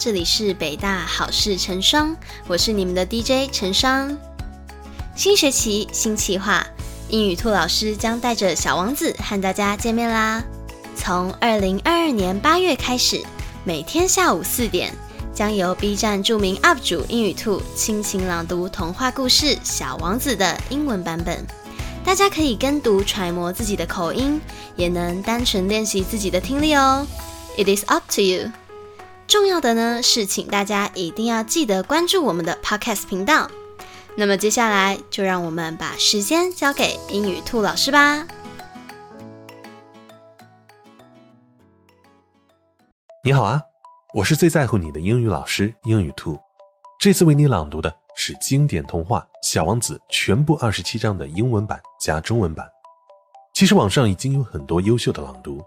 这里是北大好事成双，我是你们的 DJ 成双。新学期新计划，英语兔老师将带着小王子和大家见面啦。从二零二二年八月开始，每天下午四点，将由 B 站著名 UP 主英语兔倾情朗读童话故事《小王子》的英文版本。大家可以跟读揣摩自己的口音，也能单纯练习自己的听力哦。It is up to you。重要的呢是，请大家一定要记得关注我们的 Podcast 频道。那么接下来就让我们把时间交给英语兔老师吧。你好啊，我是最在乎你的英语老师英语兔。这次为你朗读的是经典童话《小王子》全部二十七章的英文版加中文版。其实网上已经有很多优秀的朗读，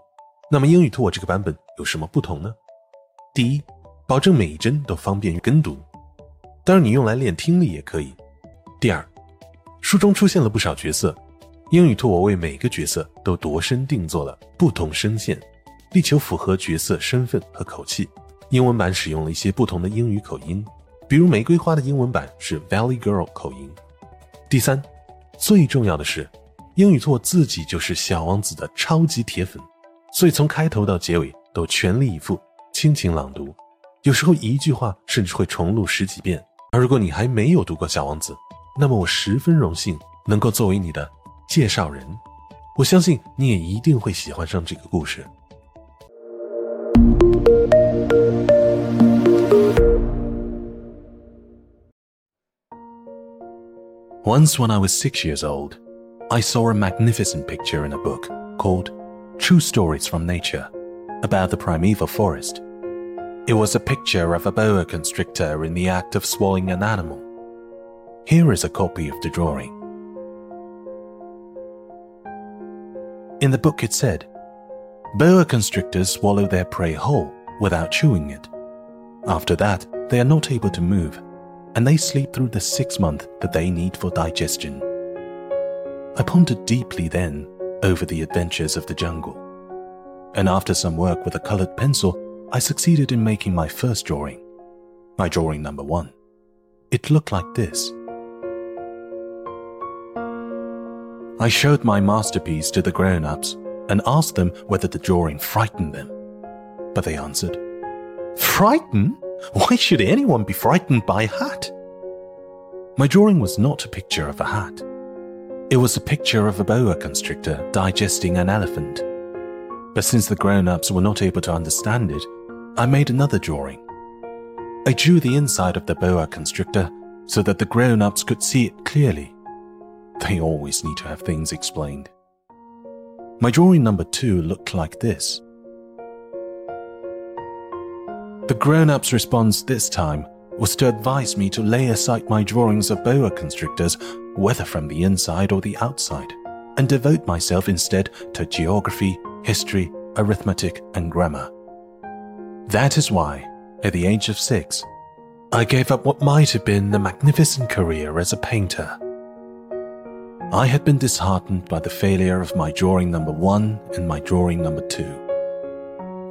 那么英语兔我这个版本有什么不同呢？第一，保证每一帧都方便于跟读，当然你用来练听力也可以。第二，书中出现了不少角色，英语兔我为每个角色都度身定做了不同声线，力求符合角色身份和口气。英文版使用了一些不同的英语口音，比如玫瑰花的英文版是 Valley Girl 口音。第三，最重要的是，英语兔自己就是小王子的超级铁粉，所以从开头到结尾都全力以赴。亲情朗读，有时候一句话甚至会重录十几遍。而如果你还没有读过《小王子》，那么我十分荣幸能够作为你的介绍人。我相信你也一定会喜欢上这个故事。Once, when I was six years old, I saw a magnificent picture in a book called True Stories from Nature about the primeval forest. It was a picture of a boa constrictor in the act of swallowing an animal. Here is a copy of the drawing. In the book, it said, Boa constrictors swallow their prey whole without chewing it. After that, they are not able to move, and they sleep through the six months that they need for digestion. I pondered deeply then over the adventures of the jungle. And after some work with a colored pencil, I succeeded in making my first drawing, my drawing number one. It looked like this. I showed my masterpiece to the grown ups and asked them whether the drawing frightened them. But they answered, Frightened? Why should anyone be frightened by a hat? My drawing was not a picture of a hat. It was a picture of a boa constrictor digesting an elephant. But since the grown ups were not able to understand it, I made another drawing. I drew the inside of the boa constrictor so that the grown ups could see it clearly. They always need to have things explained. My drawing number two looked like this. The grown up's response this time was to advise me to lay aside my drawings of boa constrictors, whether from the inside or the outside, and devote myself instead to geography, history, arithmetic, and grammar. That is why, at the age of six, I gave up what might have been a magnificent career as a painter. I had been disheartened by the failure of my drawing number one and my drawing number two.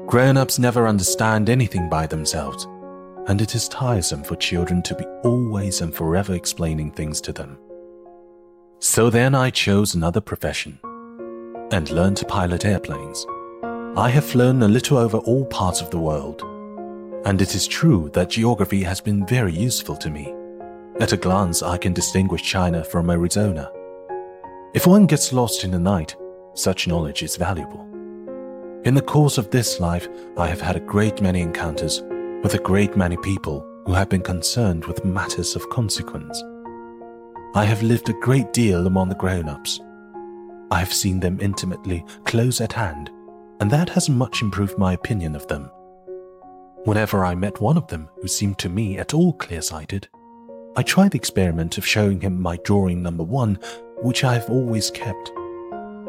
Grown ups never understand anything by themselves, and it is tiresome for children to be always and forever explaining things to them. So then I chose another profession and learn to pilot airplanes. I have flown a little over all parts of the world, and it is true that geography has been very useful to me. At a glance, I can distinguish China from Arizona. If one gets lost in the night, such knowledge is valuable. In the course of this life, I have had a great many encounters with a great many people who have been concerned with matters of consequence. I have lived a great deal among the grown ups. I have seen them intimately, close at hand, and that has much improved my opinion of them. Whenever I met one of them who seemed to me at all clear sighted, I tried the experiment of showing him my drawing number one, which I have always kept.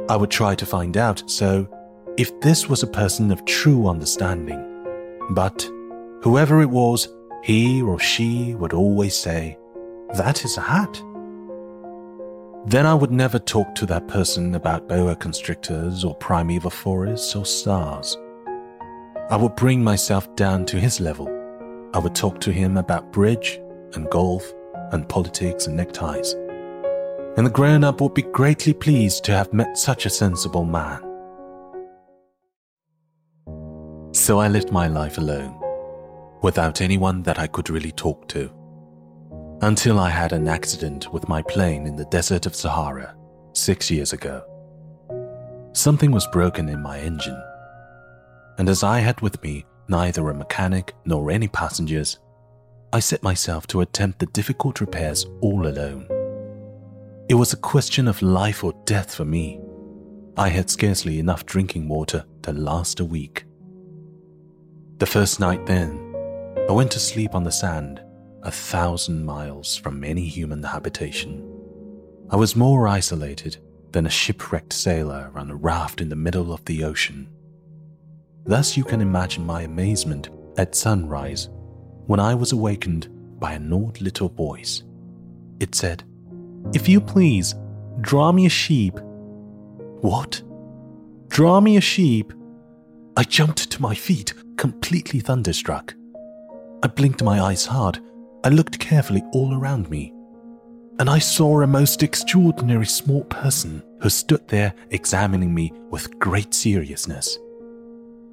I would try to find out, so, if this was a person of true understanding. But, whoever it was, he or she would always say, That is a hat. Then I would never talk to that person about boa constrictors or primeval forests or stars. I would bring myself down to his level. I would talk to him about bridge and golf and politics and neckties. And the grown up would be greatly pleased to have met such a sensible man. So I lived my life alone, without anyone that I could really talk to. Until I had an accident with my plane in the desert of Sahara six years ago. Something was broken in my engine and as I had with me neither a mechanic nor any passengers, I set myself to attempt the difficult repairs all alone. It was a question of life or death for me. I had scarcely enough drinking water to last a week. The first night, then, I went to sleep on the sand, a thousand miles from any human habitation. I was more isolated than a shipwrecked sailor on a raft in the middle of the ocean. Thus, you can imagine my amazement at sunrise when I was awakened by an odd little voice. It said, If you please, draw me a sheep. What? Draw me a sheep? I jumped to my feet, completely thunderstruck. I blinked my eyes hard. I looked carefully all around me. And I saw a most extraordinary small person who stood there examining me with great seriousness.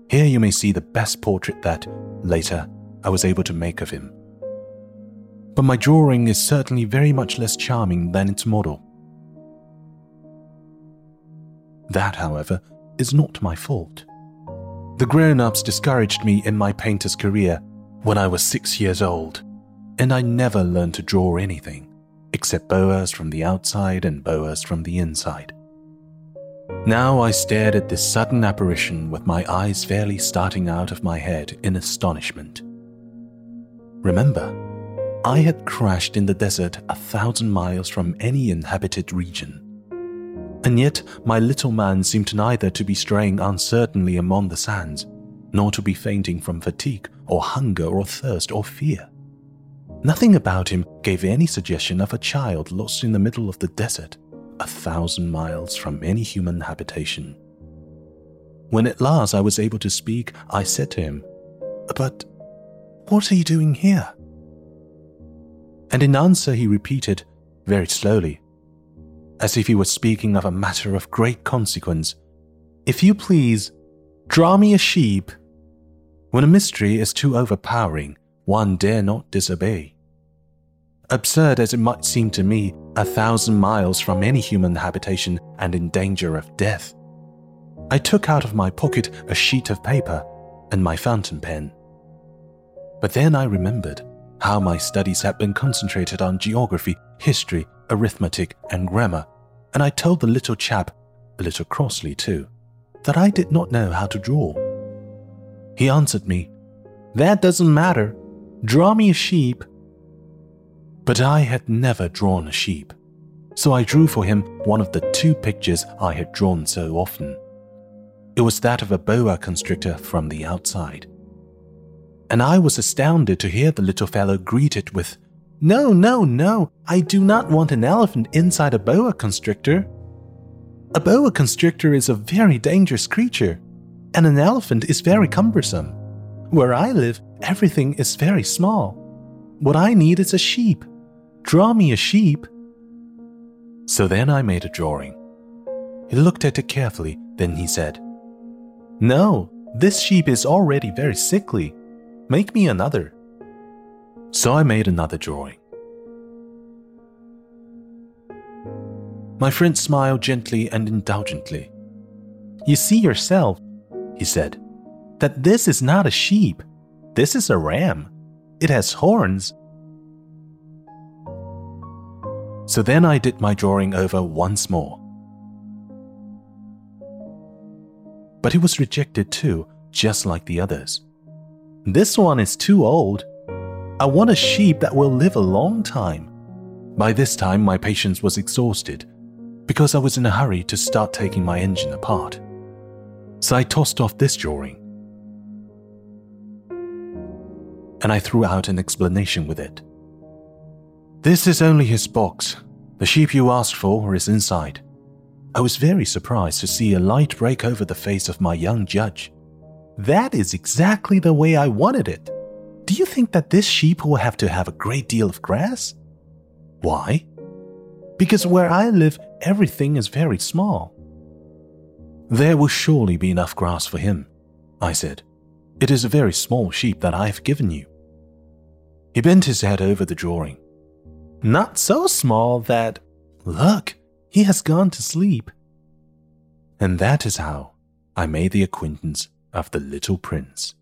Here you may see the best portrait that, later, I was able to make of him. But my drawing is certainly very much less charming than its model. That, however, is not my fault. The grown ups discouraged me in my painter's career when I was six years old, and I never learned to draw anything except boas from the outside and boas from the inside. Now I stared at this sudden apparition with my eyes fairly starting out of my head in astonishment. Remember, I had crashed in the desert a thousand miles from any inhabited region. And yet my little man seemed neither to be straying uncertainly among the sands, nor to be fainting from fatigue or hunger or thirst or fear. Nothing about him gave any suggestion of a child lost in the middle of the desert a thousand miles from any human habitation. When at last I was able to speak, I said to him, But what are you doing here? And in answer, he repeated, very slowly, as if he was speaking of a matter of great consequence, If you please, draw me a sheep. When a mystery is too overpowering, one dare not disobey. Absurd as it might seem to me, a thousand miles from any human habitation and in danger of death. I took out of my pocket a sheet of paper and my fountain pen. But then I remembered how my studies had been concentrated on geography, history, arithmetic, and grammar, and I told the little chap, a little crossly too, that I did not know how to draw. He answered me, That doesn't matter. Draw me a sheep but I had never drawn a sheep, so I drew for him one of the two pictures I had drawn so often. It was that of a boa constrictor from the outside. And I was astounded to hear the little fellow greet it with, No, no, no, I do not want an elephant inside a boa constrictor. A boa constrictor is a very dangerous creature, and an elephant is very cumbersome. Where I live, everything is very small. What I need is a sheep. Draw me a sheep. So then I made a drawing. He looked at it carefully, then he said, No, this sheep is already very sickly. Make me another. So I made another drawing. My friend smiled gently and indulgently. You see yourself, he said, that this is not a sheep. This is a ram. It has horns so then I did my drawing over once more. But it was rejected too, just like the others. This one is too old. I want a sheep that will live a long time. By this time, my patience was exhausted because I was in a hurry to start taking my engine apart. So I tossed off this drawing and I threw out an explanation with it. This is only his box. The sheep you asked for is inside. I was very surprised to see a light break over the face of my young judge. That is exactly the way I wanted it. Do you think that this sheep will have to have a great deal of grass? Why? Because where I live, everything is very small. There will surely be enough grass for him, I said. It is a very small sheep that I have given you. He bent his head over the drawing. Not so small that. Look, he has gone to sleep. And that is how I made the acquaintance of the little prince.